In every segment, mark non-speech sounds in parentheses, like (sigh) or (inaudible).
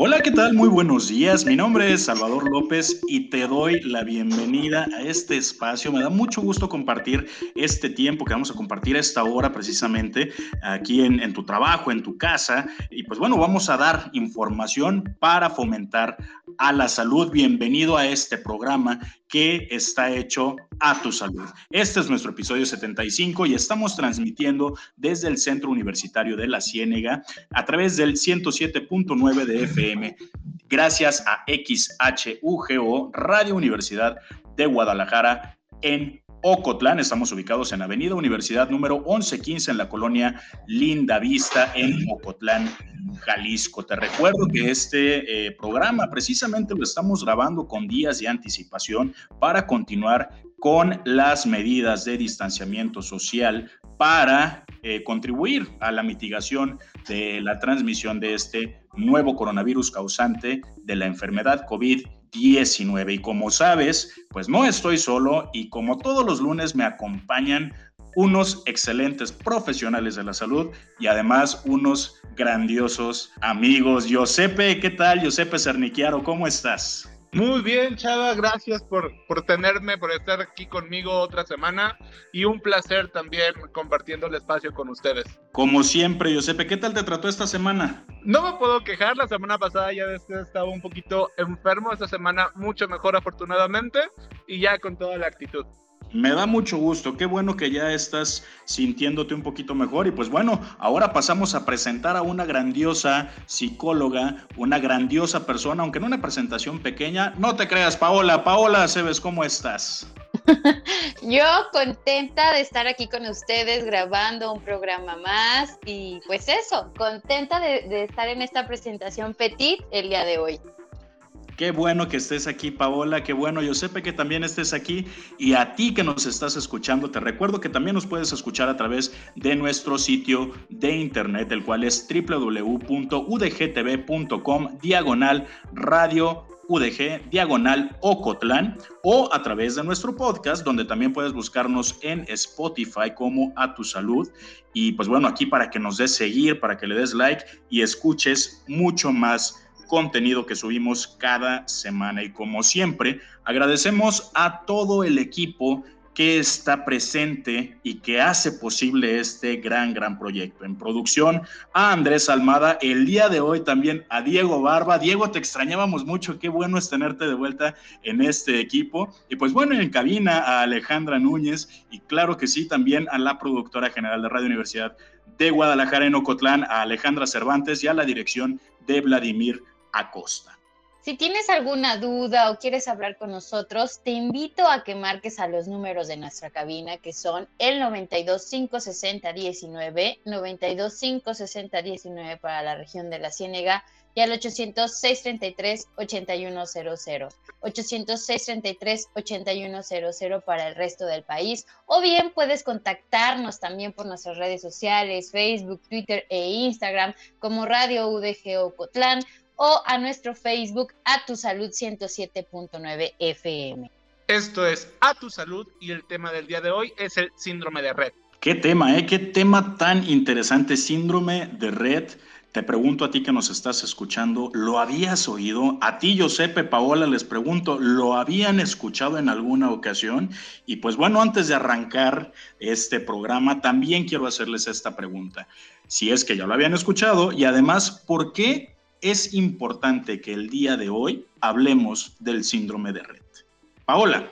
Hola, ¿qué tal? Muy buenos días. Mi nombre es Salvador López y te doy la bienvenida a este espacio. Me da mucho gusto compartir este tiempo que vamos a compartir a esta hora precisamente aquí en, en tu trabajo, en tu casa. Y pues bueno, vamos a dar información para fomentar a la salud. Bienvenido a este programa que está hecho a tu salud. Este es nuestro episodio 75 y estamos transmitiendo desde el Centro Universitario de la Ciénega a través del 107.9 de FM, gracias a XHUGO, Radio Universidad de Guadalajara en Ocotlán. Estamos ubicados en Avenida Universidad número 1115 en la colonia Linda Vista en Ocotlán, Jalisco. Te recuerdo que este eh, programa precisamente lo estamos grabando con días de anticipación para continuar con las medidas de distanciamiento social para eh, contribuir a la mitigación de la transmisión de este nuevo coronavirus causante de la enfermedad COVID-19. Y como sabes, pues no estoy solo y como todos los lunes me acompañan unos excelentes profesionales de la salud y además unos grandiosos amigos. Josepe, ¿qué tal? Josepe Cerniquiaro, ¿cómo estás? Muy bien, Chava, gracias por, por tenerme, por estar aquí conmigo otra semana y un placer también compartiendo el espacio con ustedes. Como siempre, Josepe, ¿qué tal te trató esta semana? No me puedo quejar, la semana pasada ya estaba un poquito enfermo, esta semana mucho mejor afortunadamente y ya con toda la actitud. Me da mucho gusto, qué bueno que ya estás sintiéndote un poquito mejor. Y pues bueno, ahora pasamos a presentar a una grandiosa psicóloga, una grandiosa persona, aunque en una presentación pequeña, no te creas, Paola, Paola, ¿sabes cómo estás? (laughs) Yo contenta de estar aquí con ustedes grabando un programa más. Y pues eso, contenta de, de estar en esta presentación Petit el día de hoy. Qué bueno que estés aquí, Paola. Qué bueno, Josepe, que también estés aquí. Y a ti que nos estás escuchando, te recuerdo que también nos puedes escuchar a través de nuestro sitio de internet, el cual es www.udgtv.com, diagonal radio UDG, diagonal Ocotlán, o a través de nuestro podcast, donde también puedes buscarnos en Spotify como A Tu Salud. Y pues bueno, aquí para que nos des seguir, para que le des like y escuches mucho más contenido que subimos cada semana. Y como siempre, agradecemos a todo el equipo que está presente y que hace posible este gran, gran proyecto. En producción, a Andrés Almada, el día de hoy también a Diego Barba. Diego, te extrañábamos mucho, qué bueno es tenerte de vuelta en este equipo. Y pues bueno, en cabina a Alejandra Núñez y claro que sí, también a la productora general de Radio Universidad de Guadalajara en Ocotlán, a Alejandra Cervantes y a la dirección de Vladimir Acosta. Si tienes alguna duda o quieres hablar con nosotros, te invito a que marques a los números de nuestra cabina que son el 92 560 19, 92 560 19 para la región de la Ciénega y al 800 633 8100, 800 633 8100 para el resto del país. O bien puedes contactarnos también por nuestras redes sociales, Facebook, Twitter e Instagram como Radio UDG Ocotlán o a nuestro Facebook A Tu Salud 107.9 FM. Esto es A Tu Salud y el tema del día de hoy es el síndrome de red. Qué tema, ¿eh? Qué tema tan interesante, síndrome de red. Te pregunto a ti que nos estás escuchando, ¿lo habías oído? A ti, Josepe, Paola, les pregunto, ¿lo habían escuchado en alguna ocasión? Y pues bueno, antes de arrancar este programa, también quiero hacerles esta pregunta. Si es que ya lo habían escuchado y además, ¿por qué es importante que el día de hoy hablemos del síndrome de red. Paola.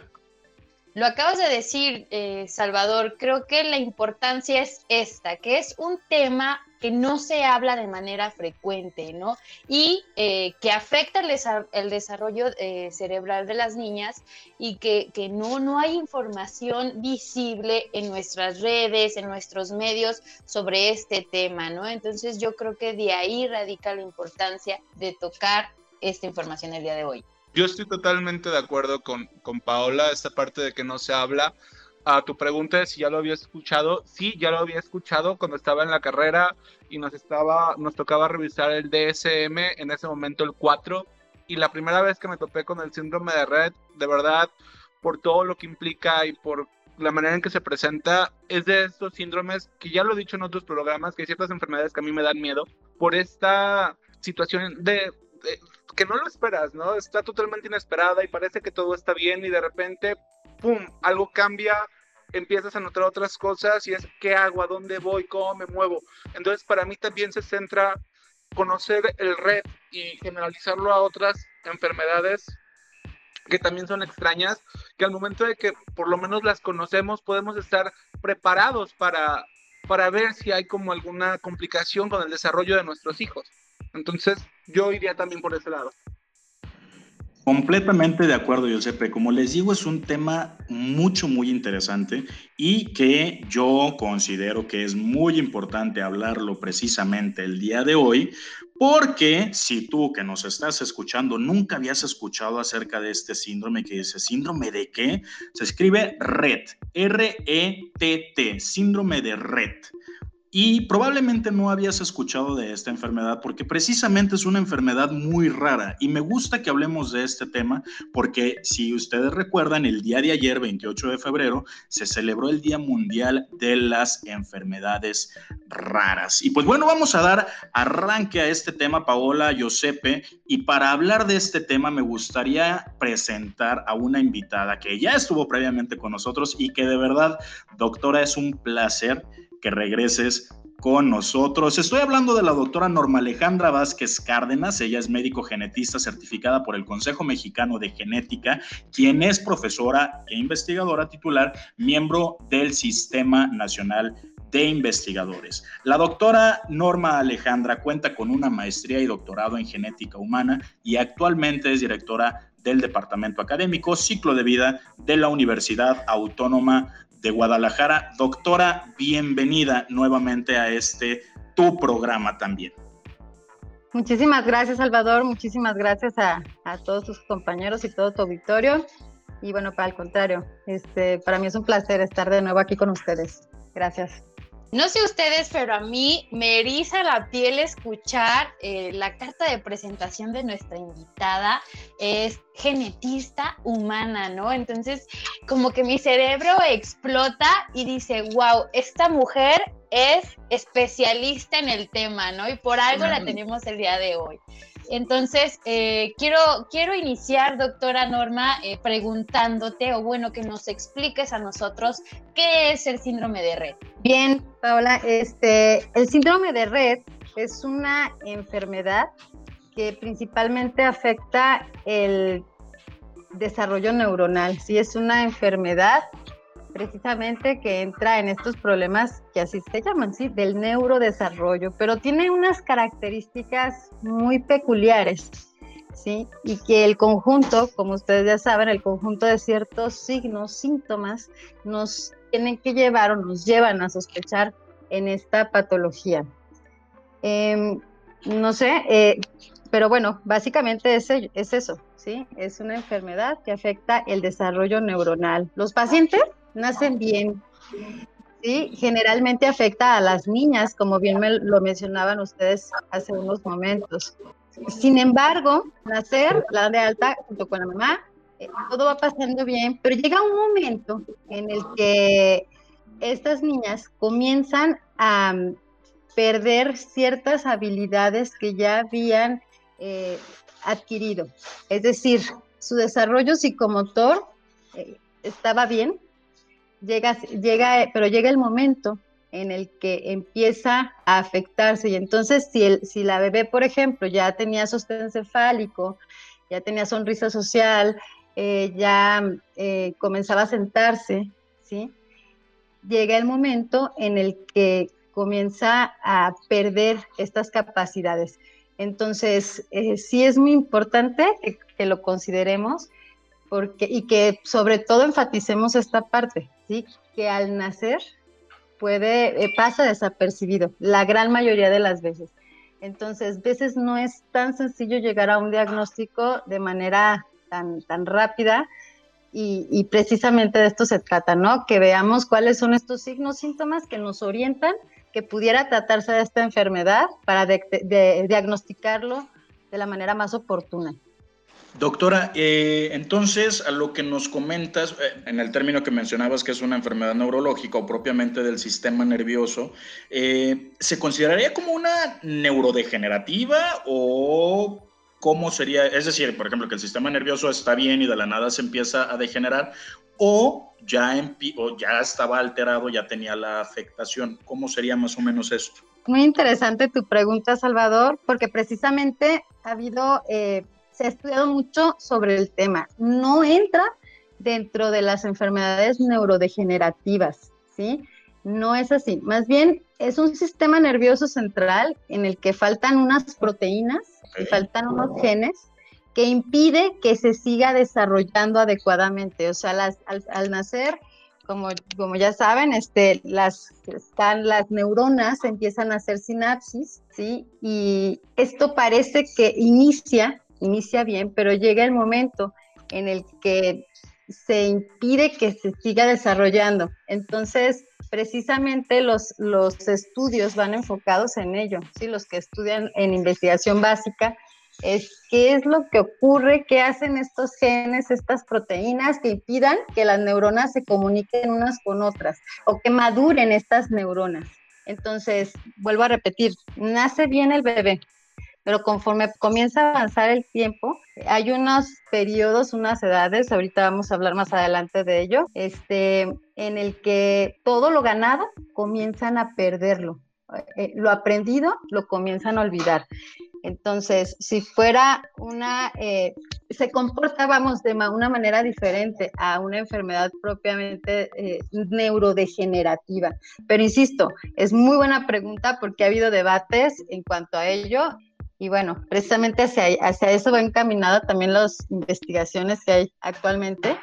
Lo acabas de decir, eh, Salvador, creo que la importancia es esta, que es un tema que no se habla de manera frecuente, ¿no? Y eh, que afecta el, desarrollo eh, cerebral de las niñas y que, que, no, no hay información visible en nuestras redes, en nuestros medios sobre este tema, ¿no? Entonces yo creo que de ahí radica la importancia de tocar esta información el día de hoy. Yo estoy totalmente de acuerdo con, con Paola, esta parte de que no se habla. A tu pregunta de si ya lo había escuchado, sí, ya lo había escuchado cuando estaba en la carrera y nos, estaba, nos tocaba revisar el DSM, en ese momento el 4, y la primera vez que me topé con el síndrome de red, de verdad, por todo lo que implica y por la manera en que se presenta, es de estos síndromes que ya lo he dicho en otros programas, que hay ciertas enfermedades que a mí me dan miedo por esta situación de que no lo esperas, ¿no? Está totalmente inesperada y parece que todo está bien y de repente, ¡pum!, algo cambia, empiezas a notar otras cosas y es, ¿qué hago? ¿A dónde voy? ¿Cómo me muevo? Entonces, para mí también se centra conocer el red y generalizarlo a otras enfermedades que también son extrañas, que al momento de que por lo menos las conocemos, podemos estar preparados para, para ver si hay como alguna complicación con el desarrollo de nuestros hijos. Entonces, yo iría también por ese lado. Completamente de acuerdo, Giuseppe. Como les digo, es un tema mucho, muy interesante y que yo considero que es muy importante hablarlo precisamente el día de hoy, porque si tú que nos estás escuchando nunca habías escuchado acerca de este síndrome que dice síndrome de qué, se escribe RET, R-E-T-T, síndrome de RET. Y probablemente no habías escuchado de esta enfermedad porque precisamente es una enfermedad muy rara y me gusta que hablemos de este tema porque si ustedes recuerdan, el día de ayer, 28 de febrero, se celebró el Día Mundial de las Enfermedades Raras. Y pues bueno, vamos a dar arranque a este tema, Paola, Giuseppe, y para hablar de este tema me gustaría presentar a una invitada que ya estuvo previamente con nosotros y que de verdad, doctora, es un placer que regreses con nosotros. Estoy hablando de la doctora Norma Alejandra Vázquez Cárdenas. Ella es médico genetista certificada por el Consejo Mexicano de Genética, quien es profesora e investigadora titular, miembro del Sistema Nacional de Investigadores. La doctora Norma Alejandra cuenta con una maestría y doctorado en genética humana y actualmente es directora del Departamento Académico Ciclo de Vida de la Universidad Autónoma de Guadalajara. Doctora, bienvenida nuevamente a este tu programa también. Muchísimas gracias, Salvador. Muchísimas gracias a, a, todos tus compañeros y todo tu auditorio. Y bueno, para el contrario, este, para mí es un placer estar de nuevo aquí con ustedes. Gracias. No sé ustedes, pero a mí me eriza la piel escuchar eh, la carta de presentación de nuestra invitada. Es genetista humana, ¿no? Entonces, como que mi cerebro explota y dice, wow, esta mujer es especialista en el tema, ¿no? Y por algo la tenemos el día de hoy. Entonces, eh, quiero, quiero iniciar, doctora Norma, eh, preguntándote, o bueno, que nos expliques a nosotros qué es el síndrome de red. Bien, Paola, este, el síndrome de red es una enfermedad que principalmente afecta el desarrollo neuronal. Sí, es una enfermedad precisamente que entra en estos problemas que así se llaman, ¿sí? Del neurodesarrollo, pero tiene unas características muy peculiares, ¿sí? Y que el conjunto, como ustedes ya saben, el conjunto de ciertos signos, síntomas, nos tienen que llevar o nos llevan a sospechar en esta patología. Em, no sé, eh, pero bueno, básicamente es, es eso, ¿sí? Es una enfermedad que afecta el desarrollo neuronal. Los pacientes nacen bien. Sí, generalmente afecta a las niñas, como bien me lo mencionaban ustedes hace unos momentos. Sin embargo, nacer, la de alta junto con la mamá, eh, todo va pasando bien, pero llega un momento en el que estas niñas comienzan a mm, perder ciertas habilidades que ya habían eh, adquirido. Es decir, su desarrollo psicomotor eh, estaba bien, llega, llega, pero llega el momento en el que empieza a afectarse. Y entonces, si, el, si la bebé, por ejemplo, ya tenía sostén cefálico, ya tenía sonrisa social, eh, ya eh, comenzaba a sentarse, ¿sí? Llega el momento en el que comienza a perder estas capacidades. Entonces, eh, sí es muy importante que, lo consideremos porque, y que sobre todo enfaticemos esta parte, ¿sí? que al nacer puede, eh, pasa desapercibido, la gran mayoría de las veces. Entonces, veces no es tan sencillo llegar a un diagnóstico de manera tan, tan rápida y, precisamente de esto se trata, ¿no? Que veamos cuáles son estos signos, síntomas que nos orientan que pudiera tratarse de esta enfermedad para diagnosticarlo de la manera más oportuna. Doctora, eh, entonces a lo que nos comentas, eh, en el término que mencionabas que es una enfermedad neurológica o propiamente del sistema nervioso, eh, ¿se consideraría como una neurodegenerativa o cómo sería? Es decir, por ejemplo, que el sistema nervioso está bien y de la nada se empieza a degenerar, o ya, o ya estaba alterado, ya tenía la afectación. ¿Cómo sería más o menos esto? Muy interesante tu pregunta, Salvador, porque precisamente ha habido, se ha estudiado mucho sobre el tema. No entra dentro de las enfermedades neurodegenerativas, ¿sí? No es así. Más bien es un sistema nervioso central en el que faltan unas proteínas y faltan unos genes que impide que se siga desarrollando adecuadamente. O sea, al, nacer, como, como ya saben, este, las, están, las neuronas empiezan a hacer sinapsis, ¿sí? Y esto parece que inicia, inicia bien, pero llega el momento en el que se impide que se siga desarrollando. Entonces, precisamente los, los estudios van enfocados en ello, ¿sí? los que estudian en investigación básica es qué es lo que ocurre, qué hacen estos genes, estas proteínas que impidan que las neuronas se comuniquen unas con otras o que maduren estas neuronas. Entonces, vuelvo a repetir, nace bien el bebé, pero conforme comienza a avanzar el tiempo, hay unos periodos, unas edades, ahorita vamos a hablar más adelante de ello, este, en el que todo lo ganado comienzan a perderlo. Eh, lo aprendido lo comienzan a olvidar. Entonces, si fuera una, eh, se comporta, vamos, de una manera diferente a una enfermedad propiamente eh, neurodegenerativa. Pero insisto, es muy buena pregunta porque ha habido debates en cuanto a ello. Y bueno, precisamente hacia, hacia eso va encaminada también las investigaciones que hay actualmente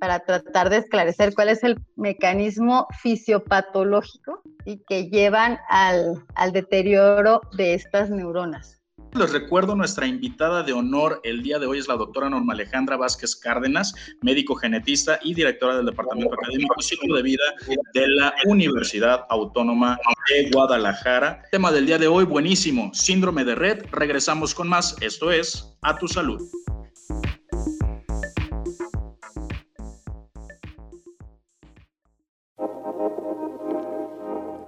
para tratar de esclarecer cuál es el mecanismo fisiopatológico y que llevan al, al deterioro de estas neuronas. Les recuerdo, nuestra invitada de honor el día de hoy es la doctora Norma Alejandra Vázquez Cárdenas, médico genetista y directora del Departamento Académico Ciclo de Vida de la Universidad Autónoma de Guadalajara. Tema del día de hoy, buenísimo, síndrome de red. Regresamos con más. Esto es A Tu Salud.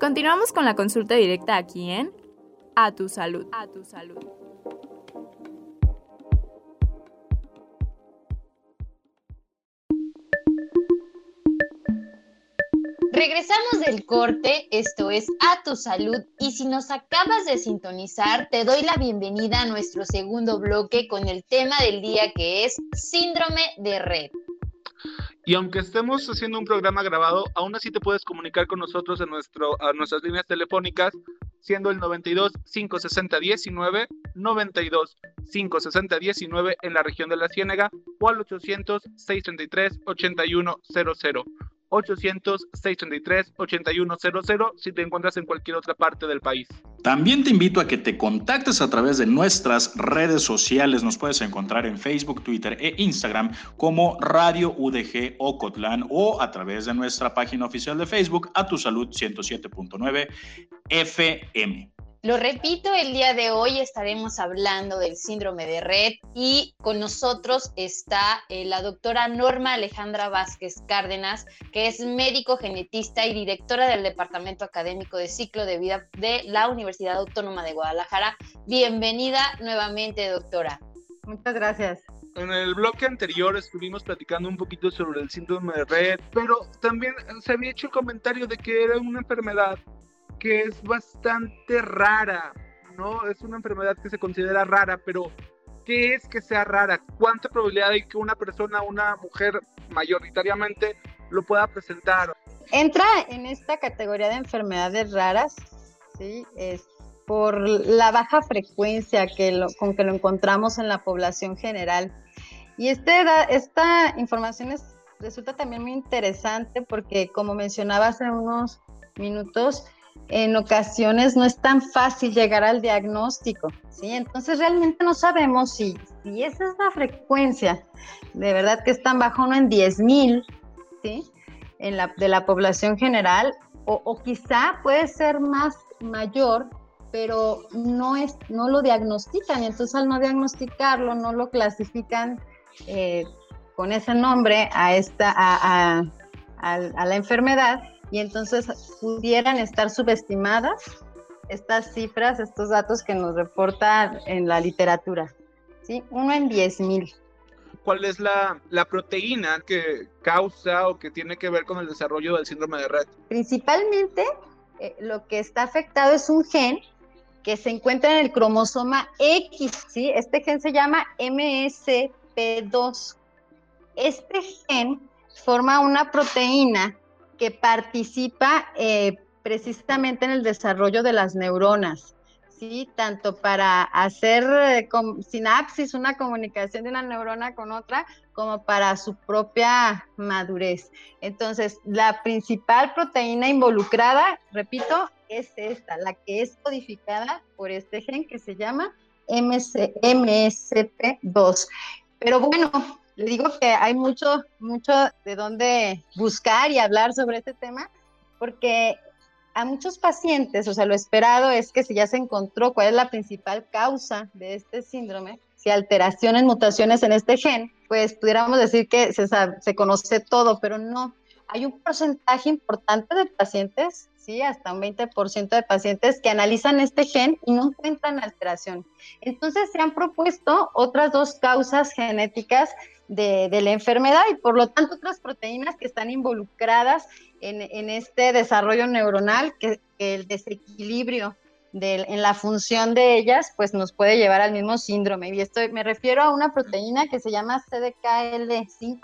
Continuamos con la consulta directa aquí en a tu salud. A tu salud. Regresamos del corte, esto es A Tu Salud y si nos acabas de sintonizar, te doy la bienvenida a nuestro segundo bloque con el tema del día que es síndrome de red. Y aunque estemos haciendo un programa grabado, aún así te puedes comunicar con nosotros en nuestro, a nuestras líneas telefónicas siendo el 92 560 19, 92 560 19 en la región de la Ciénega o al 800 633 8100. 800-633-8100 si te encuentras en cualquier otra parte del país. También te invito a que te contactes a través de nuestras redes sociales. Nos puedes encontrar en Facebook, Twitter e Instagram como Radio UDG Ocotlán o a través de nuestra página oficial de Facebook a tu salud 107.9 FM. Lo repito, el día de hoy estaremos hablando del síndrome de red y con nosotros está eh, la doctora Norma Alejandra Vázquez Cárdenas, que es médico genetista y directora del Departamento Académico de Ciclo de Vida de la Universidad Autónoma de Guadalajara. Bienvenida nuevamente, doctora. Muchas gracias. En el bloque anterior estuvimos platicando un poquito sobre el síndrome de red, pero también se había hecho el comentario de que era una enfermedad que es bastante rara, ¿no? Es una enfermedad que se considera rara, pero ¿qué es que sea rara? ¿Cuánta probabilidad hay que una persona, una mujer mayoritariamente lo pueda presentar? Entra en esta categoría de enfermedades raras, ¿sí? Es por la baja frecuencia que lo, con que lo encontramos en la población general. Y este, esta información es, resulta también muy interesante porque, como mencionaba hace unos minutos, en ocasiones no es tan fácil llegar al diagnóstico, ¿sí? Entonces realmente no sabemos si, si esa es la frecuencia, de verdad que es tan bajo, no en 10.000, ¿sí? En la, de la población general, o, quizá puede ser más mayor, pero no, es, no lo diagnostican, y entonces al no diagnosticarlo, no lo clasifican eh, con ese nombre a, esta, a, a la enfermedad, y entonces pudieran estar subestimadas estas cifras, estos datos que nos reporta en la literatura. ¿sí? Uno en 10.000. ¿Cuál es la, la, proteína que causa o que tiene que ver con el desarrollo del síndrome de Rett? Principalmente eh, lo que está afectado es un gen que se encuentra en el cromosoma X, ¿sí? Este gen se llama MSP2. Este gen forma una proteína que participa eh, precisamente en el desarrollo de las neuronas, ¿sí? Tanto para hacer eh, sinapsis, una comunicación de una neurona con otra, como para su propia madurez. Entonces, la principal proteína involucrada, repito, es esta, la que es codificada por este gen que se llama MC, MSP2. Pero bueno, le digo que hay mucho, mucho de dónde buscar y hablar sobre este tema, porque a muchos pacientes, o sea, lo esperado es que si ya se encontró cuál es la principal causa de este síndrome, si alteraciones, mutaciones en este gen, pues pudiéramos decir que se, se conoce todo, pero no. Hay un porcentaje importante de pacientes, sí, hasta un 20% de pacientes que analizan este gen y no encuentran alteración. Entonces se han propuesto otras dos causas genéticas de, la enfermedad y por lo tanto otras proteínas que están involucradas en, en este desarrollo neuronal, que, que el desequilibrio de, en la función de ellas, pues nos puede llevar al mismo síndrome. Y esto me refiero a una proteína que se llama CDKL5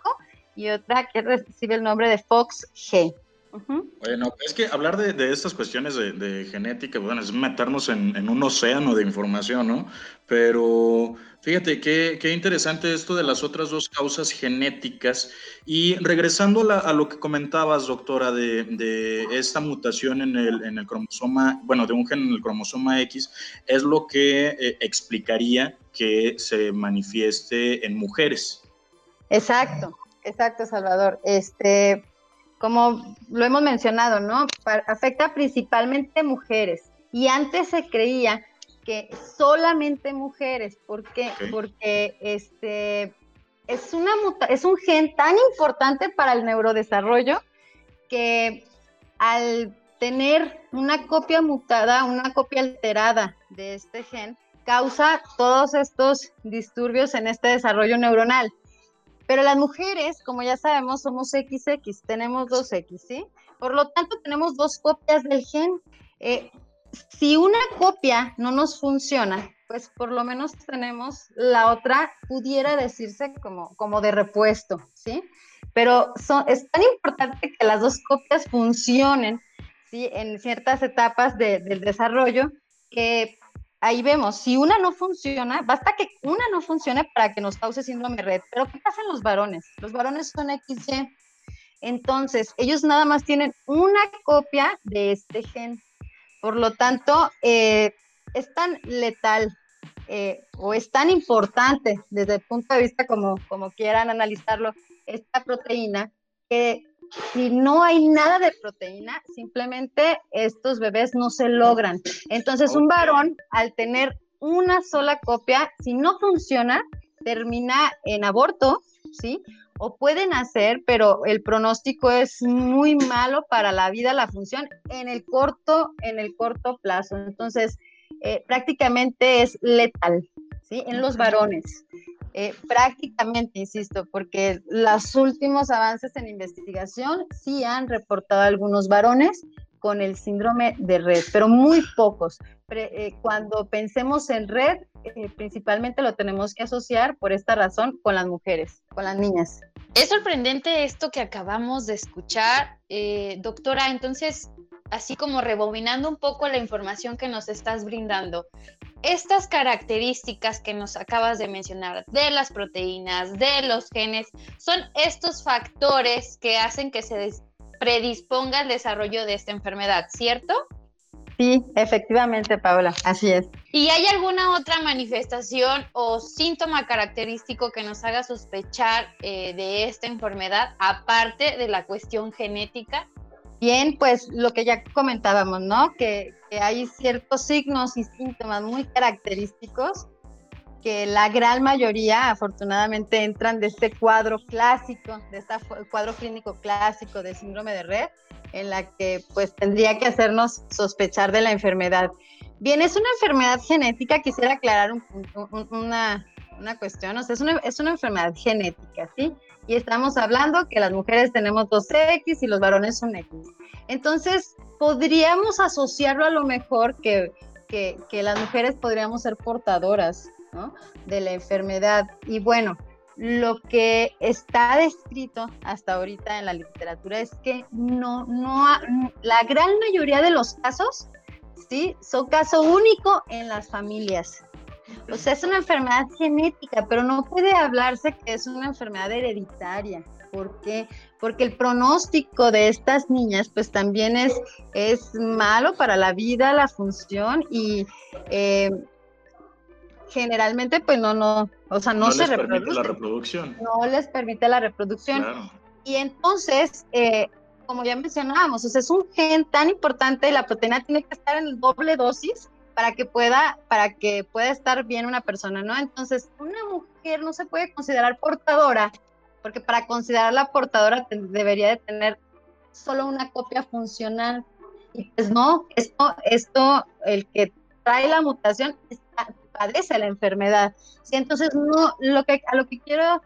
y otra que recibe el nombre de FOXG. Uh -huh. Bueno, es que hablar de, de estas cuestiones de, de, genética, bueno, es meternos en, en, un océano de información, ¿no? Pero fíjate qué, qué, interesante esto de las otras dos causas genéticas. Y regresando a, la, a lo que comentabas, doctora, de, de esta mutación en el, en el, cromosoma, bueno, de un gen en el cromosoma X, es lo que eh, explicaría que se manifieste en mujeres. Exacto, exacto, Salvador. Este, como lo hemos mencionado, ¿no? Afecta principalmente mujeres. Y antes se creía que solamente mujeres, ¿por qué? Okay. Porque este es, una es un gen tan importante para el neurodesarrollo que al tener una copia mutada, una copia alterada de este gen, causa todos estos disturbios en este desarrollo neuronal. Pero las mujeres, como ya sabemos, somos XX, tenemos dos X, ¿sí? Por lo tanto, tenemos dos copias del gen. Eh, si una copia no nos funciona, pues por lo menos tenemos la otra, pudiera decirse como, como de repuesto, ¿sí? Pero son, es tan importante que las dos copias funcionen, ¿sí? En ciertas etapas de, del desarrollo, que ahí vemos, si una no funciona, basta que una no funcione para que nos cause síndrome red. Pero ¿qué pasa en los varones? Los varones son XY. Entonces, ellos nada más tienen una copia de este gen. Por lo tanto, eh, es tan letal eh, o es tan importante desde el punto de vista como, como quieran analizarlo, esta proteína, que si no hay nada de proteína, simplemente estos bebés no se logran. Entonces, un varón, al tener una sola copia, si no funciona, termina en aborto, ¿sí? O pueden hacer, pero el pronóstico es muy malo para la vida, la función, en el corto, en el corto plazo. Entonces, eh, prácticamente es letal, ¿sí? En los varones. Eh, prácticamente, insisto, porque los últimos avances en investigación sí han reportado algunos varones con el síndrome de red, pero muy pocos. Eh, cuando pensemos en red, eh, principalmente lo tenemos que asociar por esta razón con las mujeres, con las niñas. Es sorprendente esto que acabamos de escuchar, eh, doctora. Entonces, así como rebobinando un poco la información que nos estás brindando, estas características que nos acabas de mencionar de las proteínas, de los genes, son estos factores que hacen que se predisponga al desarrollo de esta enfermedad, ¿cierto? Sí, efectivamente, Paola, así es. ¿Y hay alguna otra manifestación o síntoma característico que nos haga sospechar eh, de esta enfermedad, aparte de la cuestión genética? Bien, pues lo que ya comentábamos, ¿no? Que, hay ciertos signos y síntomas muy característicos que la gran mayoría afortunadamente entran de este cuadro clásico, de este cuadro clínico clásico de síndrome de red, en la que pues tendría que hacernos sospechar de la enfermedad. Bien, es una enfermedad genética, quisiera aclarar un, una, una, cuestión, o sea, es una, es una enfermedad genética, ¿sí? Y estamos hablando que las mujeres tenemos dos X y los varones son X. Entonces, podríamos asociarlo a lo mejor que, que, las mujeres podríamos ser portadoras de la enfermedad. Y bueno, lo que está descrito hasta ahorita en la literatura es que no, no, la gran mayoría de los casos, sí, son caso único en las familias. O sea, es una enfermedad genética, pero no puede hablarse que es una enfermedad hereditaria. ¿Por qué? Porque el pronóstico de estas niñas, pues también es, es malo para la vida, la función y eh, generalmente pues no, no, o sea, no, se les permite la reproducción. No les permite la reproducción. Y entonces, eh, como ya mencionábamos, o sea, es un gen tan importante, la proteína tiene que estar en doble dosis para que pueda, para que pueda estar bien una persona, ¿no? Entonces, una mujer no se puede considerar portadora, porque para considerarla portadora debería de tener solo una copia funcional. Y pues no, esto, esto, el que trae la mutación está, padece la enfermedad. ¿sí? Entonces, no, lo que, a lo que quiero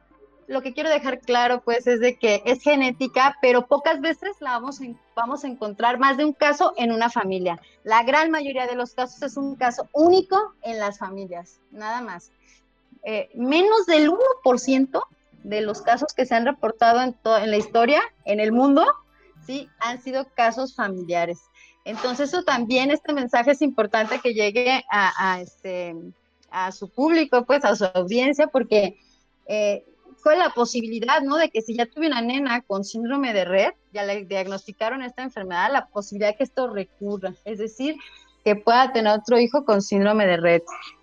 lo que quiero dejar claro, pues, es de que es genética, pero pocas veces la vamos a, vamos a encontrar más de un caso en una familia. La gran mayoría de los casos es un caso único en las familias, nada más. Eh, menos del 1% de los casos que se han reportado en, en la historia, en el mundo, sí, han sido casos familiares. Entonces, eso también, este mensaje es importante que llegue a, este, a su público, pues a su audiencia, porque eh, fue la posibilidad, ¿no? De que si ya tuve una nena con síndrome de red, ya le diagnosticaron esta enfermedad, la posibilidad que esto recurra, es decir, que pueda tener otro hijo con síndrome de red.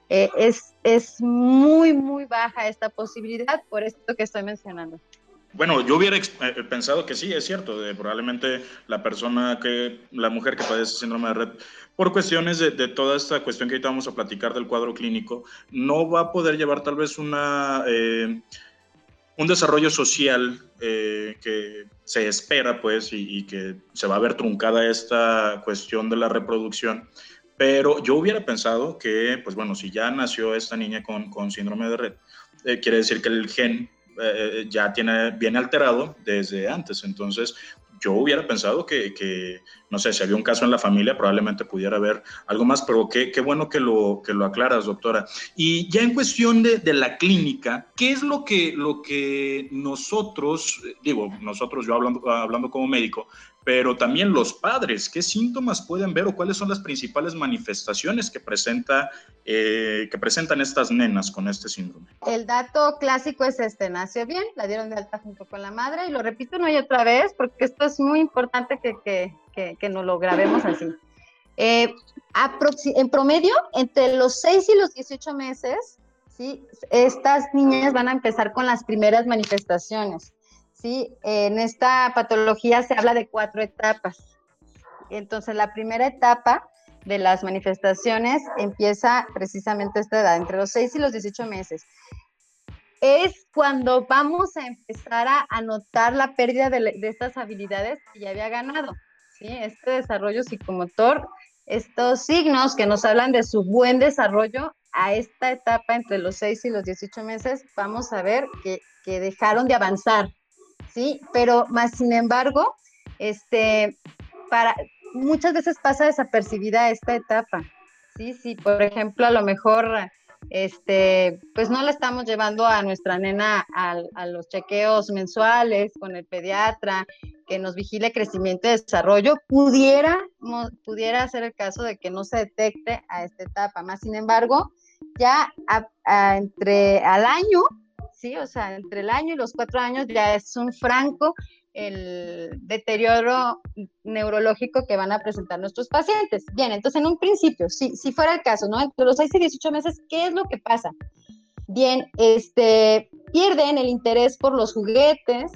Eh, es, es muy, muy baja esta posibilidad por esto que estoy mencionando. Bueno, yo hubiera eh, pensado que sí, es cierto, probablemente la persona que, la mujer que padece síndrome de red, por cuestiones de, toda esta cuestión que ahorita vamos a platicar del cuadro clínico, no va a poder llevar tal vez una, eh, un desarrollo social eh, que se espera, pues, y, que se va a ver truncada esta cuestión de la reproducción. Pero yo hubiera pensado que, pues bueno, si ya nació esta niña con, síndrome de red, quiere decir que el gen eh, ya tiene, bien alterado desde antes. Entonces, yo hubiera pensado que, no sé, si había un caso en la familia, probablemente pudiera haber algo más, pero qué, qué bueno que lo, que lo aclaras, doctora. Y ya en cuestión de, de, la clínica, ¿qué es lo que, lo que nosotros, digo, nosotros, yo hablando, hablando como médico, pero también los padres, ¿qué síntomas pueden ver o cuáles son las principales manifestaciones que, presenta, eh, que presentan estas nenas con este síndrome? El dato clásico es este, nació bien, la dieron de alta junto con la madre y lo repito una y otra vez porque esto es muy importante que, que, que, que nos lo grabemos así. Eh, en promedio, entre los 6 y los 18 meses, ¿sí? estas niñas van a empezar con las primeras manifestaciones. ¿Sí? En esta patología se habla de cuatro etapas. Entonces, la primera etapa de las manifestaciones empieza precisamente a esta edad, entre los 6 y los 18 meses. Es cuando vamos a empezar a, notar la pérdida de, de, estas habilidades que ya había ganado, ¿sí? Este desarrollo psicomotor, estos signos que nos hablan de su buen desarrollo a esta etapa entre los 6 y los 18 meses, vamos a ver que, que dejaron de avanzar, ¿sí? Pero más sin embargo, este, para, muchas veces pasa desapercibida esta etapa. Sí, sí, por ejemplo, a lo mejor este, pues no le estamos llevando a nuestra nena a, los chequeos mensuales con el pediatra, que nos vigile crecimiento y desarrollo, pudiera, pudiera ser el caso de que no se detecte a esta etapa. Más sin embargo, ya entre al año, sí, o sea, entre el año y los cuatro años ya es un franco el deterioro neurológico que van a presentar nuestros pacientes. Bien, entonces en un principio, si, si fuera el caso, ¿no? Entre los 6 y 18 meses, ¿qué es lo que pasa? Bien, este, pierden el interés por los juguetes,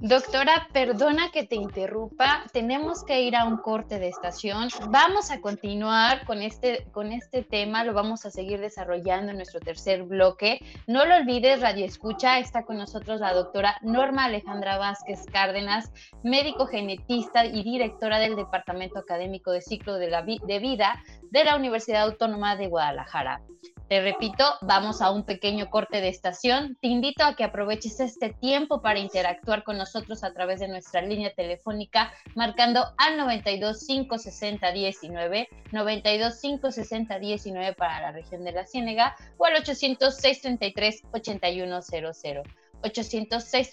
Doctora, perdona que te interrumpa, tenemos que ir a un corte de estación. Vamos a continuar con este, con este tema, lo vamos a seguir desarrollando en nuestro tercer bloque. No lo olvides, Radio Escucha, está con nosotros la doctora Norma Alejandra Vázquez Cárdenas, médico genetista y directora del Departamento Académico de Ciclo de, la de Vida de la Universidad Autónoma de Guadalajara. Te repito, vamos a un pequeño corte de estación. Te invito a que aproveches este tiempo para interactuar con nosotros a través de nuestra línea telefónica marcando al 92 560 19, 92 560 19 para la región de la Ciénega o al 800 633 8100. 806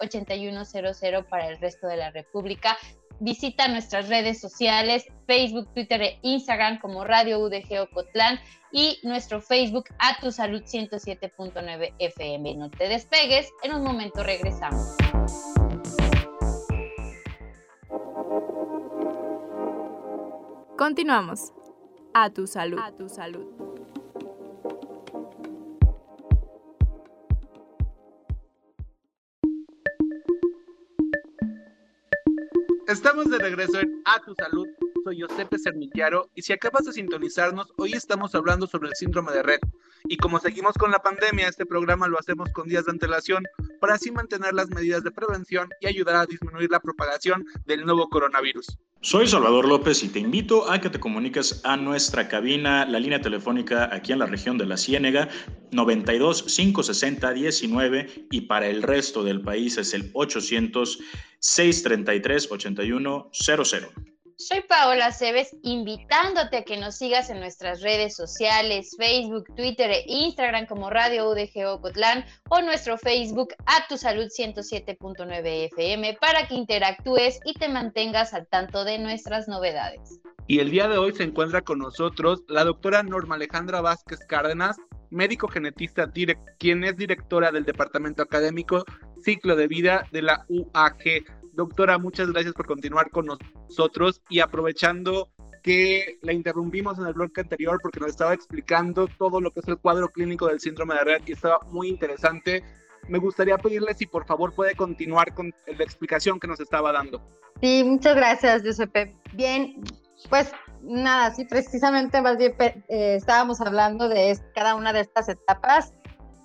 8100 para el resto de la República Visita nuestras redes sociales, Facebook, Twitter e Instagram como Radio UDG Ocotlán y nuestro Facebook a tu salud 107.9 FM. No te despegues, en un momento regresamos. Continuamos. A tu salud. A tu salud. Estamos de regreso en A Tu Salud. Soy Josepe Cermillaro y si acabas de sintonizarnos, hoy estamos hablando sobre el síndrome de Red. Y como seguimos con la pandemia, este programa lo hacemos con días de antelación para así mantener las medidas de prevención y ayudar a disminuir la propagación del nuevo coronavirus. Soy Salvador López y te invito a que te comuniques a nuestra cabina, la línea telefónica aquí en la región de la Ciénega, 92 560 19 y para el resto del país es el 800 633 8100. Soy Paola Cebes, invitándote a que nos sigas en nuestras redes sociales, Facebook, Twitter e Instagram como Radio UDG Ocotlán o nuestro Facebook a tu salud 107.9 FM para que interactúes y te mantengas al tanto de nuestras novedades. Y el día de hoy se encuentra con nosotros la doctora Norma Alejandra Vázquez Cárdenas, médico genetista, quien es directora del Departamento Académico Ciclo de Vida de la UAG. Doctora, muchas gracias por continuar con nosotros y aprovechando que la interrumpimos en el bloque anterior porque nos estaba explicando todo lo que es el cuadro clínico del síndrome de Red y estaba muy interesante. Me gustaría pedirle si por favor puede continuar con la explicación que nos estaba dando. Sí, muchas gracias, Giuseppe. Bien, pues nada, sí, precisamente más bien eh, estábamos hablando de cada una de estas etapas,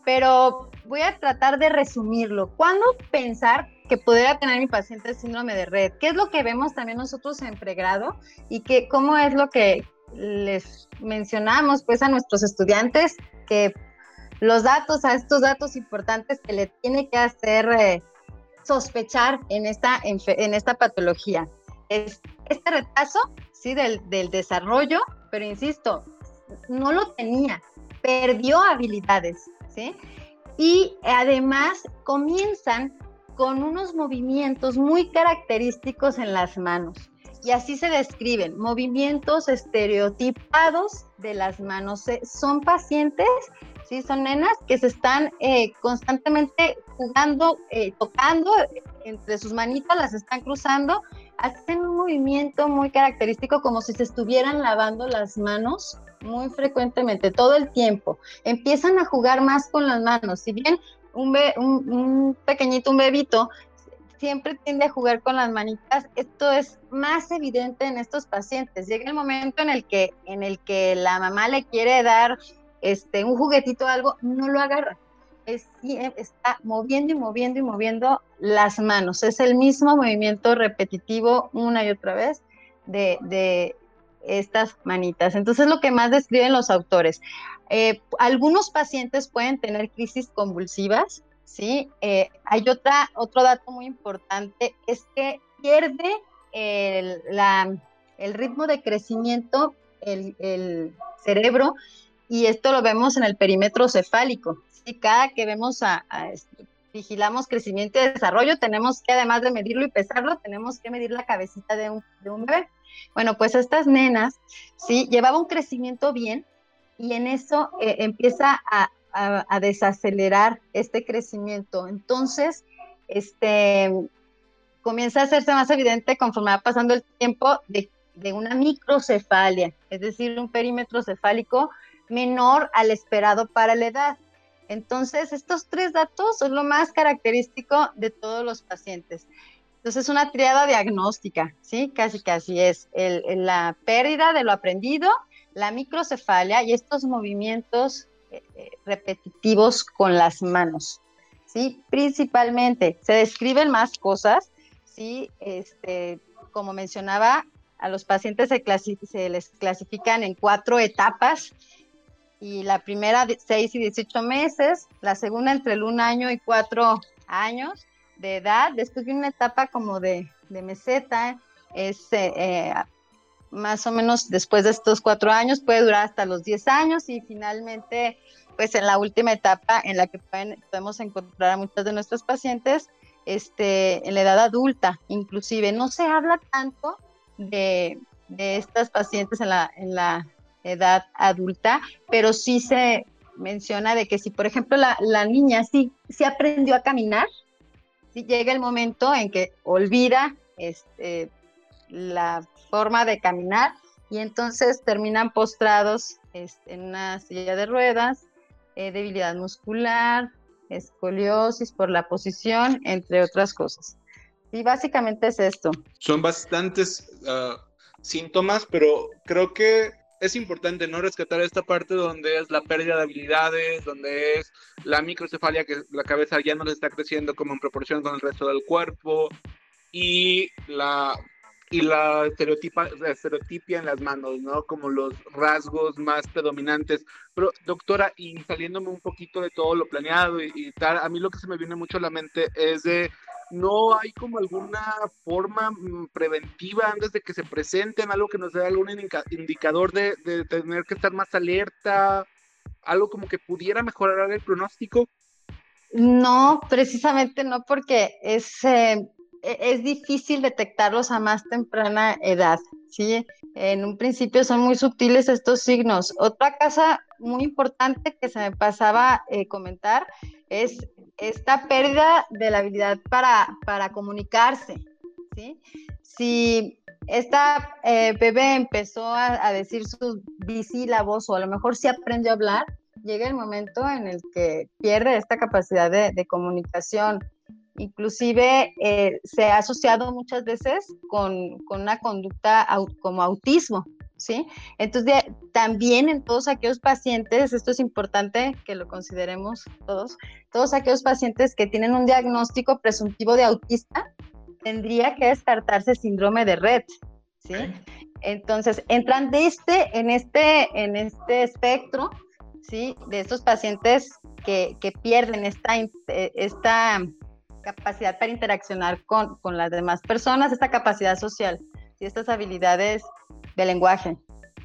pero voy a tratar de resumirlo. ¿Cuándo pensar que pudiera tener mi paciente síndrome de red. ¿Qué es lo que vemos también nosotros en pregrado y que, cómo es lo que les mencionamos pues a nuestros estudiantes que los datos, a estos datos importantes que le tiene que hacer eh, sospechar en esta, en, esta patología. Es este retraso, sí, del, del desarrollo, pero insisto, no lo tenía, perdió habilidades, ¿sí? Y además comienzan con unos movimientos muy característicos en las manos. Y así se describen, movimientos estereotipados de las manos. Son pacientes, ¿sí? son nenas que se están eh, constantemente jugando, eh, tocando entre sus manitas, las están cruzando, hacen un movimiento muy característico como si se estuvieran lavando las manos muy frecuentemente, todo el tiempo. Empiezan a jugar más con las manos. Si bien un, pequeñito, un bebito, siempre tiende a jugar con las manitas. Esto es más evidente en estos pacientes. Llega el momento en el que, en el que la mamá le quiere dar este, un juguetito o algo, no lo agarra. Es, está moviendo y moviendo y moviendo las manos. Es el mismo movimiento repetitivo una y otra vez de, de estas manitas. Entonces, lo que más describen los autores. Eh, algunos pacientes pueden tener crisis convulsivas, ¿sí? Eh, hay otra, otro dato muy importante, es que pierde la, el ritmo de crecimiento, el, el cerebro, y esto lo vemos en el perímetro cefálico. ¿sí? Cada que vemos a, a vigilamos crecimiento y desarrollo, tenemos que además de medirlo y pesarlo, tenemos que medir la cabecita de un, de un bebé. Bueno, pues estas nenas, sí, llevaba un crecimiento bien y en eso eh, empieza a, desacelerar este crecimiento. Entonces, este, comienza a hacerse más evidente conforme va pasando el tiempo de, una microcefalia, es decir, un perímetro cefálico menor al esperado para la edad. Entonces, estos tres datos son lo más característico de todos los pacientes. Entonces, una triada diagnóstica, ¿sí? Casi casi es la pérdida de lo aprendido, la microcefalia y estos movimientos eh, repetitivos con las manos, ¿sí? Principalmente, se describen más cosas, ¿sí? Este, como mencionaba, a los pacientes se, les clasifican en cuatro etapas y la primera 6 y 18 meses, la segunda entre el un año y cuatro años de edad, después viene una etapa como de, de meseta, es eh, más o menos después de estos cuatro años, puede durar hasta los 10 años y finalmente, pues en la última etapa en la que pueden, podemos encontrar a muchas de nuestros pacientes, este, en la edad adulta, inclusive. No se habla tanto de, de estas pacientes en la, en la edad adulta, pero sí se menciona de que si, por ejemplo, la, la niña sí, sí aprendió a caminar, sí llega el momento en que olvida este, la forma de caminar y entonces terminan postrados este, en una silla de ruedas, eh, debilidad muscular, escoliosis por la posición, entre otras cosas. Y básicamente es esto. Son bastantes uh, síntomas, pero creo que es importante no rescatar esta parte donde es la pérdida de habilidades, donde es la microcefalia, que la cabeza ya no le está creciendo como en proporción con el resto del cuerpo, y la, y la, estereotipa, la estereotipia en las manos, ¿no? Como los rasgos más predominantes. Pero, doctora, y saliéndome un poquito de todo lo planeado y, y tal, a mí lo que se me viene mucho a la mente es de no hay como alguna forma mm, preventiva antes de que se presenten, algo que nos dé algún indica indicador de, de, tener que estar más alerta, algo como que pudiera mejorar el pronóstico. No, precisamente no, porque es, eh, es difícil detectarlos a más temprana edad, ¿sí? En un principio son muy sutiles estos signos. Otra cosa muy importante que se me pasaba eh, comentar es esta pérdida de la habilidad para, para comunicarse, ¿sí? Si esta eh, bebé empezó a, a, decir sus bisílabos o a lo mejor sí aprendió a hablar, llega el momento en el que pierde esta capacidad de, de comunicación. Inclusive eh, se ha asociado muchas veces con, con una conducta como autismo, ¿sí? Entonces, también en todos aquellos pacientes, esto es importante que lo consideremos todos, todos aquellos pacientes que tienen un diagnóstico presuntivo de autista, tendría que descartarse síndrome de red, ¿sí? Entonces, entran de este, en este, en este espectro, ¿sí? De estos pacientes que, que pierden esta, esta capacidad para interaccionar con, con las demás personas, esta capacidad social y estas habilidades de lenguaje.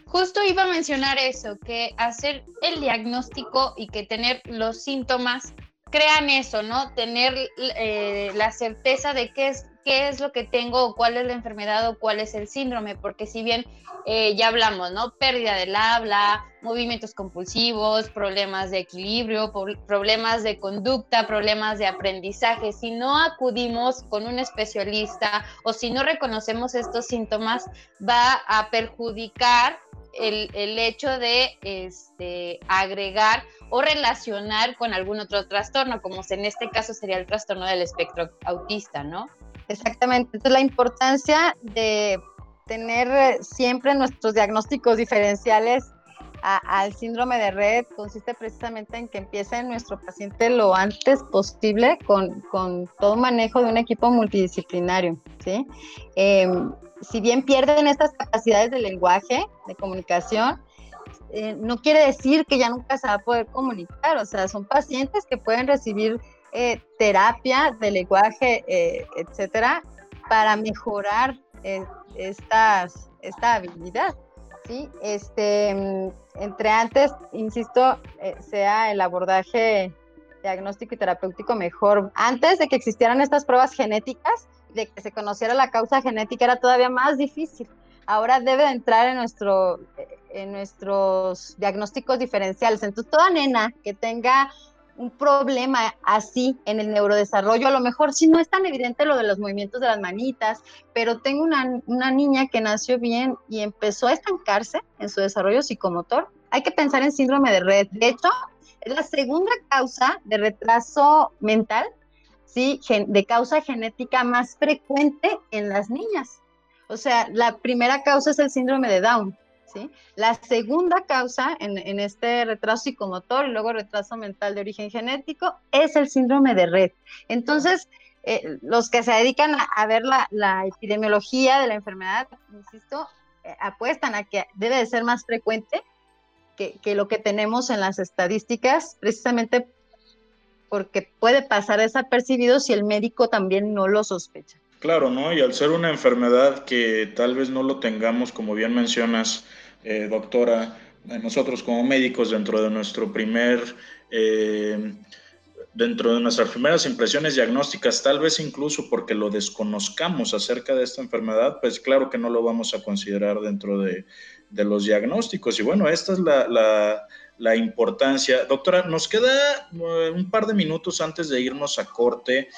Justo iba a mencionar eso, que hacer el diagnóstico y que tener los síntomas crean eso, ¿no? Tener eh, la certeza de qué es qué es lo que tengo, cuál es la enfermedad o cuál es el síndrome, porque si bien eh, ya hablamos, ¿no? Pérdida del habla, movimientos compulsivos, problemas de equilibrio, problemas de conducta, problemas de aprendizaje, si no acudimos con un especialista o si no reconocemos estos síntomas, va a perjudicar el, el, hecho de este, agregar o relacionar con algún otro trastorno, como en este caso sería el trastorno del espectro autista, ¿no? Exactamente. Entonces, la importancia de tener siempre nuestros diagnósticos diferenciales a, al síndrome de red consiste precisamente en que empiece nuestro paciente lo antes posible con, con todo manejo de un equipo multidisciplinario. ¿sí? Eh, si bien pierden estas capacidades de lenguaje, de comunicación, eh, no quiere decir que ya nunca se va a poder comunicar, o sea, son pacientes que pueden recibir eh, terapia de lenguaje, eh, etcétera, para mejorar eh, estas, esta habilidad. ¿sí? Este, mm, entre antes, insisto, eh, sea el abordaje diagnóstico y terapéutico mejor. Antes de que existieran estas pruebas genéticas, de que se conociera la causa genética, era todavía más difícil. Ahora debe entrar en, nuestro, en nuestros diagnósticos diferenciales. Entonces, toda nena que tenga un problema así en el neurodesarrollo, a lo mejor si no es tan evidente lo de los movimientos de las manitas, pero tengo una, una niña que nació bien y empezó a estancarse en su desarrollo psicomotor, hay que pensar en síndrome de red. De hecho, es la segunda causa de retraso mental, ¿sí? de causa genética más frecuente en las niñas. O sea, la primera causa es el síndrome de Down, la segunda causa en, este retraso psicomotor y luego retraso mental de origen genético es el síndrome de red. Entonces, eh, los que se dedican a, ver la, epidemiología de la enfermedad, insisto, eh, apuestan a que debe de ser más frecuente que, que, lo que tenemos en las estadísticas, precisamente porque puede pasar desapercibido si el médico también no lo sospecha. Claro, ¿no? Y al ser una enfermedad que tal vez no lo tengamos, como bien mencionas, eh, doctora, nosotros como médicos dentro de nuestro primer, eh, dentro de nuestras primeras impresiones diagnósticas, tal vez incluso porque lo desconozcamos acerca de esta enfermedad, pues claro que no lo vamos a considerar dentro de, los diagnósticos. Y bueno, esta es la, importancia. Doctora, nos queda eh, un par de minutos antes de irnos a corte.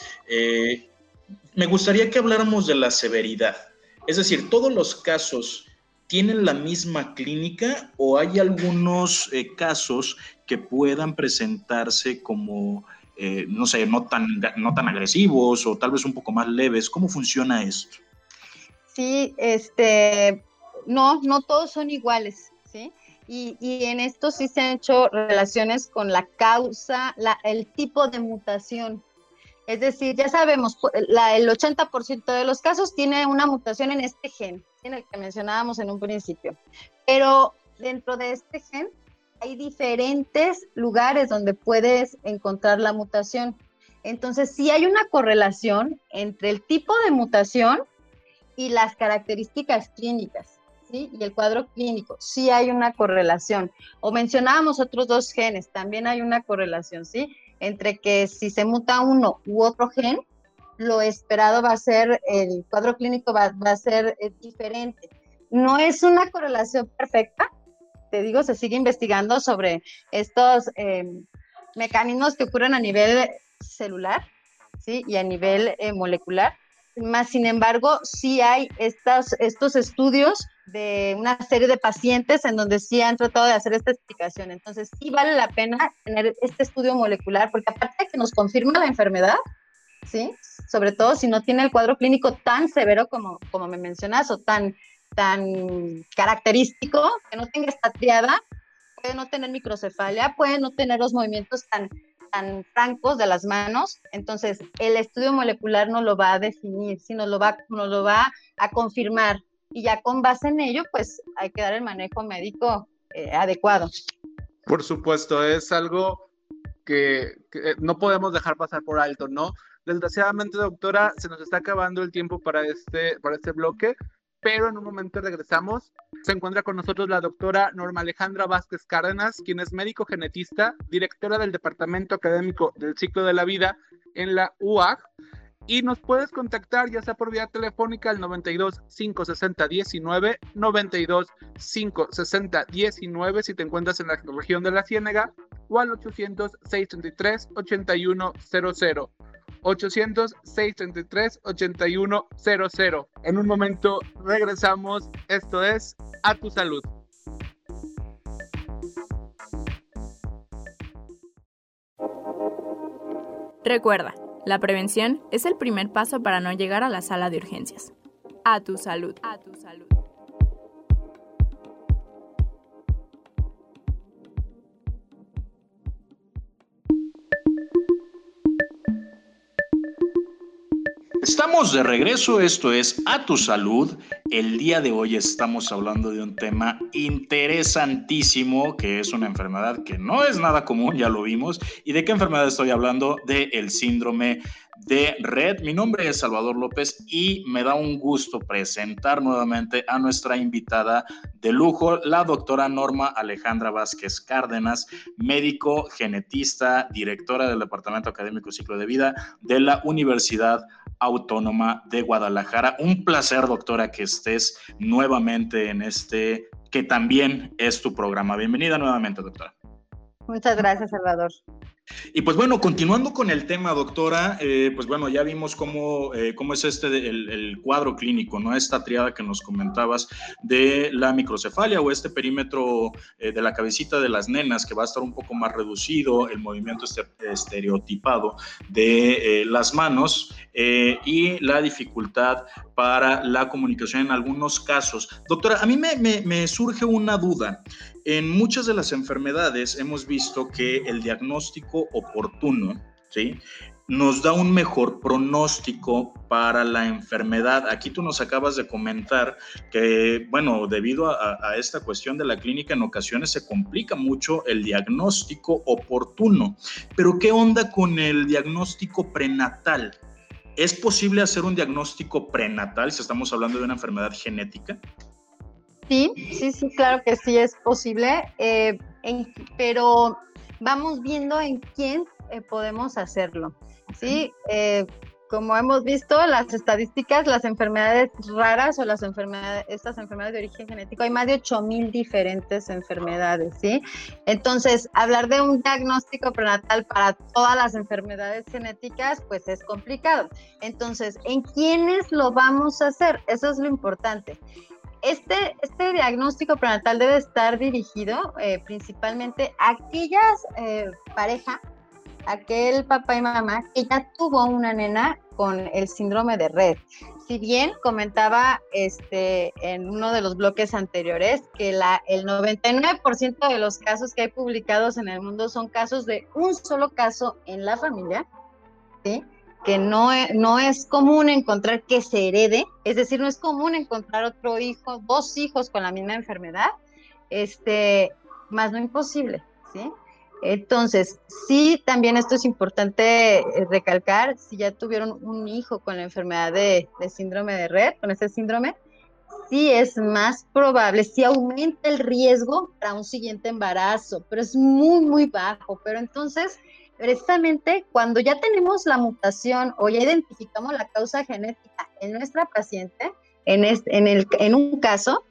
me gustaría que habláramos de la severidad. Es decir, todos los casos tienen la misma clínica o hay algunos eh, casos que puedan presentarse como, eh, no sé, no tan, no tan agresivos o tal vez un poco más leves? ¿Cómo funciona esto? Sí, este, no, no todos son iguales, ¿sí? Y, y, en esto sí se han hecho relaciones con la causa, la, el tipo de mutación. Es decir, ya sabemos, la, el 80% de los casos tiene una mutación en este gen, el que mencionábamos en un principio. Pero dentro de este gen hay diferentes lugares donde puedes encontrar la mutación. Entonces, sí hay una correlación entre el tipo de mutación y las características clínicas, ¿sí? Y el cuadro clínico, sí hay una correlación. O mencionábamos otros dos genes, también hay una correlación, ¿sí? entre que si se muta uno u otro gen, lo esperado va a ser, el cuadro clínico va, a ser eh, diferente. No es una correlación perfecta, te digo, se sigue investigando sobre estos em, mecanismos que ocurren a nivel celular ¿sí? y a nivel eh, molecular. Más sin embargo, sí hay estas, estos estudios de una serie de pacientes en donde sí han tratado de hacer esta explicación. Entonces, sí vale la pena tener este estudio molecular, porque aparte de que nos confirma la enfermedad, ¿sí? Sobre todo si no tiene el cuadro clínico tan severo como, como me mencionas, o tan, tan característico, que no tenga esta triada, puede no tener microcefalia, puede no tener los movimientos tan, tan francos de las manos. Entonces, el estudio molecular no lo va a definir, sino lo va, nos lo va a confirmar y ya con base en ello, pues hay que dar el manejo médico eh, adecuado. Por supuesto, es algo que, eh, no podemos dejar pasar por alto, ¿no? Desgraciadamente, doctora, se nos está acabando el tiempo para este, para este bloque, pero en un momento regresamos. Se encuentra con nosotros la doctora Norma Alejandra Vázquez Cárdenas, quien es médico genetista, directora del Departamento Académico del Ciclo de la Vida en la UAG y nos puedes contactar ya sea por vía telefónica al 92 560 19, 92 560 19 si te encuentras en la región de la Ciénega o al 800 633 8100. 800 633 8100. En un momento regresamos. Esto es A tu salud. Recuerda la prevención es el primer paso para no llegar a la sala de urgencias. A tu salud. A tu salud. Estamos de regreso, esto es A Tu Salud. El día de hoy estamos hablando de un tema interesantísimo, que es una enfermedad que no es nada común, ya lo vimos. ¿Y de qué enfermedad estoy hablando? De el síndrome de Red. Mi nombre es Salvador López y me da un gusto presentar nuevamente a nuestra invitada de lujo, la doctora Norma Alejandra Vázquez Cárdenas, médico genetista, directora del Departamento Académico Ciclo de Vida de la Universidad Autónoma de Guadalajara. Un placer, doctora, que estés nuevamente en este que también es tu programa. Bienvenida nuevamente, doctora. Muchas gracias, Salvador. Y pues bueno, continuando con el tema, doctora, eh, pues bueno, ya vimos cómo, eh, cómo es este el, cuadro clínico, ¿no? Esta triada que nos comentabas de la microcefalia o este perímetro eh, de la cabecita de las nenas que va a estar un poco más reducido, el movimiento este, estereotipado de las manos y la dificultad para la comunicación en algunos casos. Doctora, a mí me, me surge una duda. En muchas de las enfermedades hemos visto que el diagnóstico oportuno, ¿sí? nos da un mejor pronóstico para la enfermedad. Aquí tú nos acabas de comentar que, bueno, debido a, esta cuestión de la clínica, en ocasiones se complica mucho el diagnóstico oportuno. Pero, ¿qué onda con el diagnóstico prenatal? ¿Es posible hacer un diagnóstico prenatal si estamos hablando de una enfermedad genética? Sí, sí, sí, claro que sí es posible, eh, pero vamos viendo en quién eh, podemos hacerlo. Sí, eh, como hemos visto, las estadísticas, las enfermedades raras o las enfermedades, estas enfermedades de origen genético, hay más de 8000 diferentes enfermedades, ¿sí? Entonces, hablar de un diagnóstico prenatal para todas las enfermedades genéticas, pues es complicado. Entonces, ¿en quiénes lo vamos a hacer? Eso es lo importante este, este diagnóstico prenatal debe estar dirigido eh, principalmente a aquellas eh, parejas, aquel papá y mamá que ya tuvo una nena con el síndrome de red. Si bien comentaba este, en uno de los bloques anteriores que la, el 99% de los casos que hay publicados en el mundo son casos de un solo caso en la familia, ¿sí? Que no, e, no es común encontrar que se herede, es decir, no es común encontrar otro hijo, dos hijos con la misma enfermedad, este, más no imposible, ¿sí? Entonces, sí, también esto es importante eh, recalcar, si ya tuvieron un hijo con la enfermedad de, de síndrome de red, con ese síndrome, sí es más probable, sí aumenta el riesgo para un siguiente embarazo, pero es muy, muy bajo. Pero entonces, precisamente cuando ya tenemos la mutación o ya identificamos la causa genética en nuestra paciente, en, en, el, en un caso,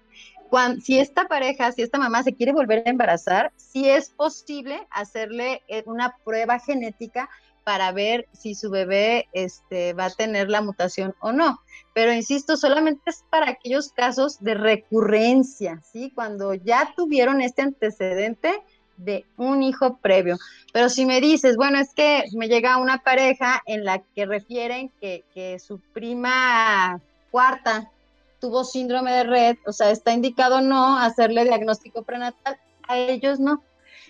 cuando, si esta pareja, si esta mamá se quiere volver a embarazar, sí es posible hacerle eh, una prueba genética para ver si su bebé este, va a tener la mutación o no. Pero insisto, solamente es para aquellos casos de recurrencia, ¿sí? Cuando ya tuvieron este antecedente de un hijo previo. Pero si me dices, bueno, es que me llega una pareja en la que refieren que, su prima cuarta tuvo síndrome de red, o sea, está indicado no hacerle diagnóstico prenatal, a ellos no.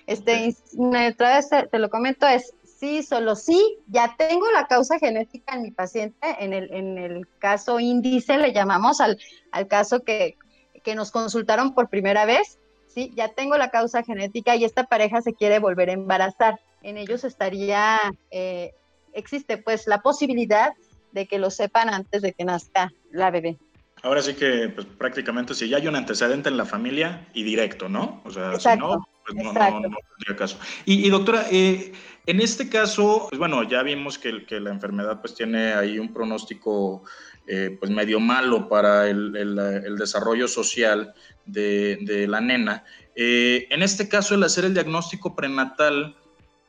Este, otra vez te lo comento, es sí, solo sí, ya tengo la causa genética en mi paciente, en el, en el caso índice le llamamos al, al caso que, que nos consultaron por primera vez, ¿sí? Ya tengo la causa genética y esta pareja se quiere volver a embarazar. En ellos estaría, eh, existe pues la posibilidad de que lo sepan antes de que nazca la bebé. Ahora sí que pues, prácticamente si ya hay un antecedente en la familia y directo, ¿no? O sea, si no, pues no, no, tendría caso. Y, doctora, eh, en este caso, pues bueno, ya vimos que, que la enfermedad pues tiene ahí un pronóstico eh, pues medio malo para el, el, desarrollo social de, de la nena. Eh, en este caso, el hacer el diagnóstico prenatal,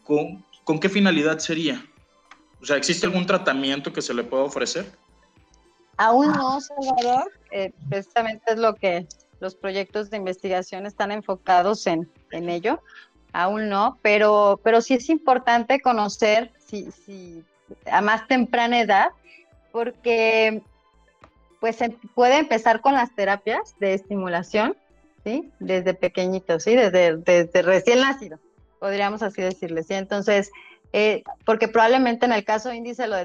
¿con, ¿con, qué finalidad sería? O sea, ¿existe algún tratamiento que se le pueda ofrecer? Aún no, Salvador. Eh, precisamente es lo que los proyectos de investigación están enfocados en, en ello. Aún no, pero, pero sí es importante conocer si, si a más temprana edad porque pues se puede empezar con las terapias de estimulación, ¿sí? Desde pequeñito, ¿sí? Desde, desde recién nacido, podríamos así decirle, ¿sí? Entonces, eh, porque probablemente en el caso índice lo,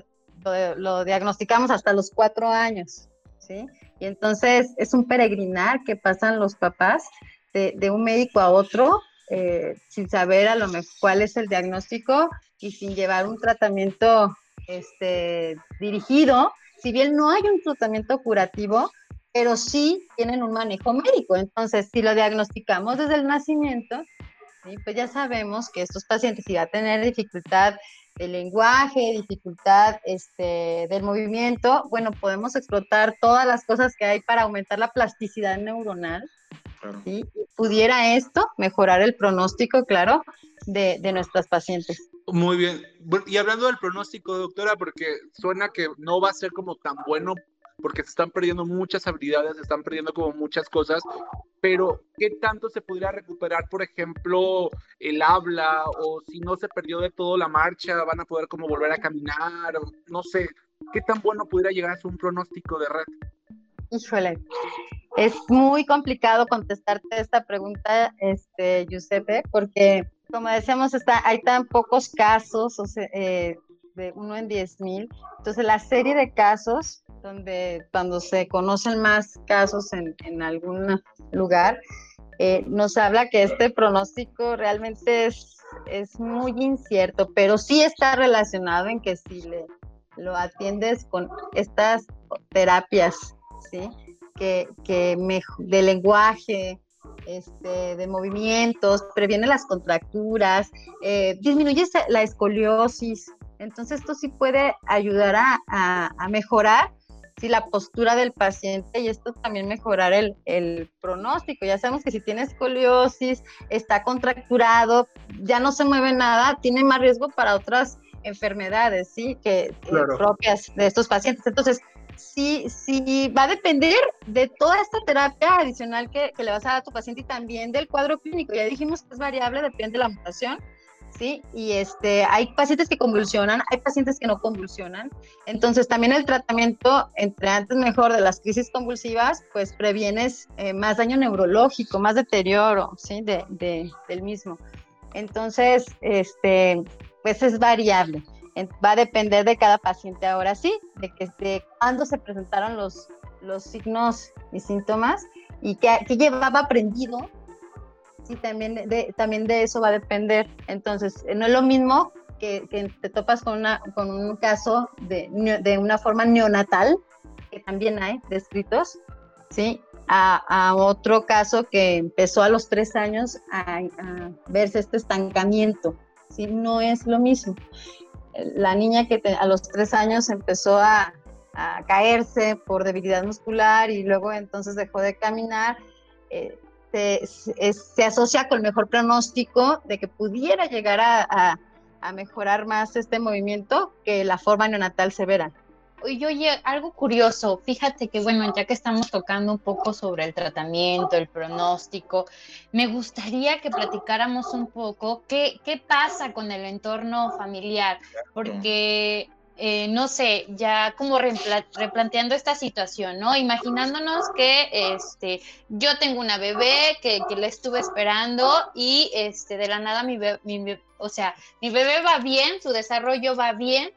lo, diagnosticamos hasta los cuatro años, ¿sí? Y entonces es un peregrinar que pasan los papás de, de un médico a otro eh, sin saber a lo mejor cuál es el diagnóstico y sin llevar un tratamiento este, dirigido, si bien no hay un tratamiento curativo, pero sí tienen un manejo médico. Entonces, si lo diagnosticamos desde el nacimiento, pues ya sabemos que estos pacientes, si va a tener dificultad de lenguaje, dificultad este, del movimiento, bueno, podemos explotar todas las cosas que hay para aumentar la plasticidad neuronal. Y pudiera esto mejorar el pronóstico, claro, de, de nuestras pacientes. Muy bien. Y hablando del pronóstico, doctora, porque suena que no va a ser como tan bueno porque se están perdiendo muchas habilidades, se están perdiendo como muchas cosas, pero ¿qué tanto se podría recuperar, por ejemplo, el habla o si no se perdió de todo la marcha, van a poder como volver a caminar, no sé, ¿qué tan bueno pudiera llegar a ser un pronóstico de red? Híjole, es muy complicado contestarte esta pregunta, este, Giuseppe, porque como decíamos, está, hay tan pocos casos, o sea, eh, de uno en diez mil. Entonces, la serie de casos, donde cuando se conocen más casos en, algún lugar, eh, nos habla que este pronóstico realmente es, es muy incierto, pero sí está relacionado en que si le, lo atiendes con estas terapias, ¿sí? Que, que de lenguaje, este, de movimientos, previene las contracturas, eh, disminuye la escoliosis, entonces esto sí puede ayudar a, mejorar si la postura del paciente y esto también mejorar el, pronóstico. Ya sabemos que si tiene escoliosis, está contracturado, ya no se mueve nada, tiene más riesgo para otras enfermedades, ¿sí? Que eh, propias de estos pacientes. Entonces, sí, sí, va a depender de toda esta terapia adicional que, que le vas a dar a tu paciente y también del cuadro clínico. Ya dijimos que es variable, depende de la mutación ¿sí? Y este, hay pacientes que convulsionan, hay pacientes que no convulsionan. Entonces, también el tratamiento, entre antes mejor, de las crisis convulsivas, pues previenes eh, más daño neurológico, más deterioro, ¿sí? De, del mismo. Entonces, este, pues es variable. Va a depender de cada paciente ahora sí, de, que, de cuándo se presentaron los, los signos y síntomas y qué, qué llevaba aprendido sí, también de, también de eso va a depender. Entonces, no es lo mismo que, te topas con, una, con un caso de, de, una forma neonatal, que también hay descritos, ¿sí? A, otro caso que empezó a los tres años a, verse este estancamiento, ¿sí? No es lo mismo. La niña que a los tres años empezó a, caerse por debilidad muscular y luego entonces dejó de caminar, eh, se, asocia con el mejor pronóstico de que pudiera llegar a, mejorar más este movimiento que la forma neonatal severa. Oye, oye, algo curioso, fíjate que bueno, ya que estamos tocando un poco sobre el tratamiento, el pronóstico, me gustaría que platicáramos un poco qué, qué pasa con el entorno familiar, porque eh, no sé, ya como replanteando esta situación, ¿no? Imaginándonos que este, yo tengo una bebé que, que la estuve esperando y este, de la nada mi bebé, o sea, mi bebé va bien, su desarrollo va bien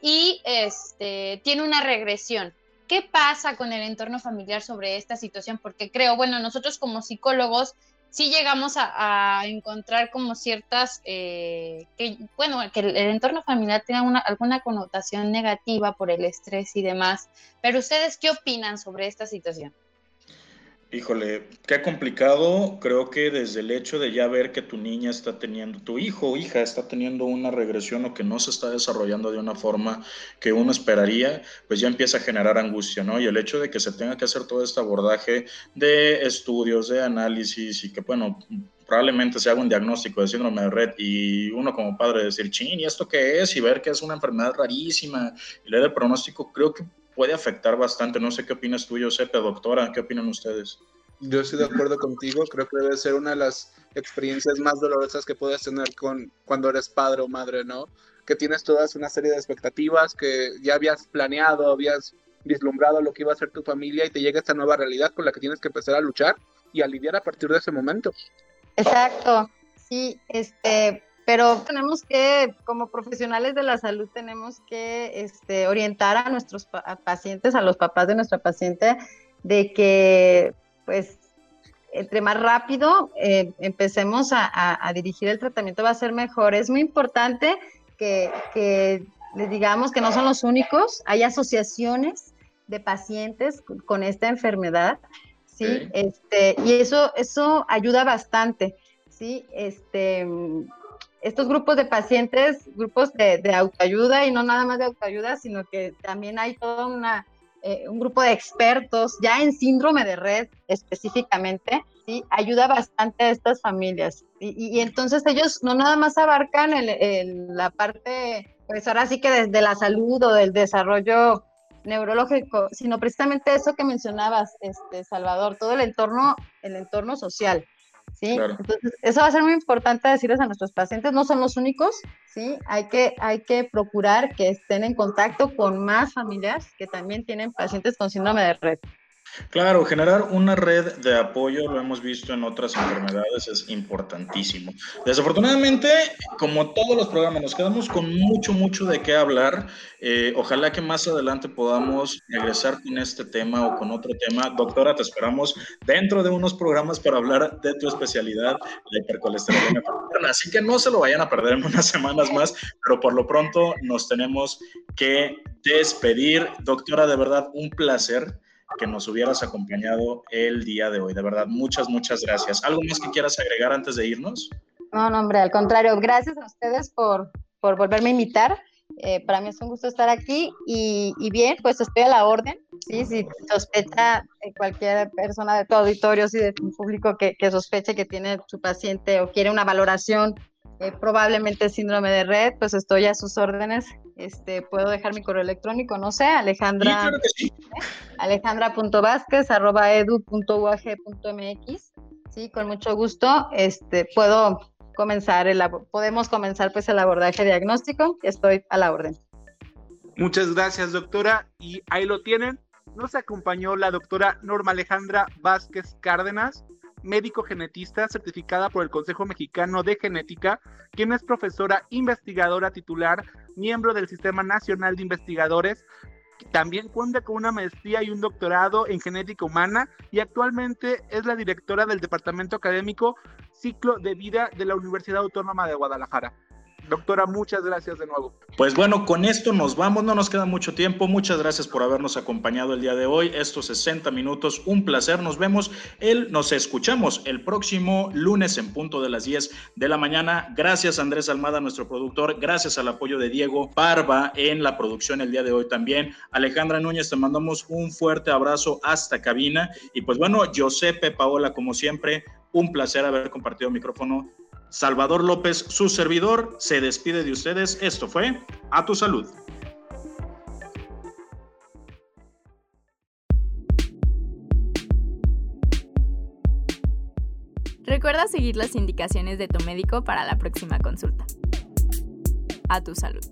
y este, tiene una regresión. ¿Qué pasa con el entorno familiar sobre esta situación? Porque creo, bueno, nosotros como psicólogos sí llegamos a, encontrar como ciertas, eh, que, bueno, que el, entorno familiar una, alguna connotación negativa por el estrés y demás. Pero ustedes, ¿qué opinan sobre esta situación? Híjole, qué complicado. Creo que desde el hecho de ya ver que tu niña está teniendo, tu hijo o hija está teniendo una regresión o que no se está desarrollando de una forma que uno esperaría, pues ya empieza a generar angustia, ¿no? Y el hecho de que se tenga que hacer todo este abordaje de estudios, de análisis y que, bueno, probablemente se haga un diagnóstico de síndrome de red y uno como padre decir, ching, ¿y esto qué es? Y ver que es una enfermedad rarísima y leer el pronóstico, creo que puede afectar bastante. No sé qué opinas tú, Josepe, doctora, ¿qué opinan ustedes? Yo estoy de acuerdo contigo, creo que debe ser una de las experiencias más dolorosas que puedes tener con, cuando eres padre o madre, ¿no? Que tienes todas una serie de expectativas que ya habías planeado, habías vislumbrado lo que iba a ser tu familia y te llega esta nueva realidad con la que tienes que empezar a luchar y a lidiar a partir de ese momento. Exacto, sí, este, pero tenemos que, como profesionales de la salud, tenemos que este, orientar a nuestros pacientes, a los papás de nuestra paciente, de que, pues, entre más rápido eh, empecemos a, dirigir el tratamiento va a ser mejor. Es muy importante que, les digamos que no son los únicos, hay asociaciones de pacientes con esta enfermedad, ¿sí? Este, y eso, eso ayuda bastante, ¿sí? Este, estos grupos de pacientes, grupos de, autoayuda y no nada más de autoayuda, sino que también hay todo una, eh, un grupo de expertos ya en síndrome de red específicamente, ¿sí? ayuda bastante a estas familias. Y, entonces ellos no nada más abarcan el, la parte, pues ahora sí que desde la salud o del desarrollo neurológico, sino precisamente eso que mencionabas, este, Salvador, todo el entorno, el entorno social. ¿Sí? Entonces, eso va a ser muy importante decirles a nuestros pacientes, no son los únicos, ¿sí? Hay que, hay que procurar que estén en contacto con más familias que también tienen pacientes con síndrome de red. Claro, generar una red de apoyo, lo hemos visto en otras enfermedades, es importantísimo. Desafortunadamente, como todos los programas, nos quedamos con mucho, mucho de qué hablar. Eh, ojalá que más adelante podamos regresar con este tema o con otro tema. Doctora, te esperamos dentro de unos programas para hablar de tu especialidad, la hipercolesterolemia. Así que no se lo vayan a perder en unas semanas más, pero por lo pronto nos tenemos que despedir. Doctora, de verdad, un placer que nos hubieras acompañado el día de hoy. De verdad, muchas, muchas gracias. ¿Algo más que quieras agregar antes de irnos? No, no, hombre, al contrario, gracias a ustedes por, por volverme a invitar. Eh, para mí es un gusto estar aquí y, bien, pues estoy a la orden. Sí, si sospecha eh, cualquier persona de tu auditorio, si de tu público que, que sospeche que tiene su paciente o quiere una valoración eh, probablemente síndrome de red, pues estoy a sus órdenes. Este, puedo dejar mi correo electrónico, no sé, Alejandra. Sí, Alejandra.vázquez Sí, con mucho gusto. Este, puedo comenzar el, podemos comenzar pues el abordaje diagnóstico. Estoy a la orden. Muchas gracias, doctora. Y ahí lo tienen. Nos acompañó la doctora Norma Alejandra Vázquez Cárdenas médico genetista certificada por el Consejo Mexicano de Genética, quien es profesora investigadora titular, miembro del Sistema Nacional de Investigadores. También cuenta con una maestría y un doctorado en genética humana y actualmente es la directora del Departamento Académico Ciclo de Vida de la Universidad Autónoma de Guadalajara. Doctora, muchas gracias de nuevo. Pues bueno, con esto nos vamos, no nos queda mucho tiempo. Muchas gracias por habernos acompañado el día de hoy, estos 60 minutos, un placer. Nos vemos, el, nos escuchamos el próximo lunes en punto de las 10 de la mañana. Gracias Andrés Almada, nuestro productor. Gracias al apoyo de Diego Parva en la producción el día de hoy también. Alejandra Núñez, te mandamos un fuerte abrazo hasta cabina. Y pues bueno, Josepe, Paola, como siempre, un placer haber compartido micrófono Salvador López, su servidor, se despide de ustedes. Esto fue A tu salud. Recuerda seguir las indicaciones de tu médico para la próxima consulta. A tu salud.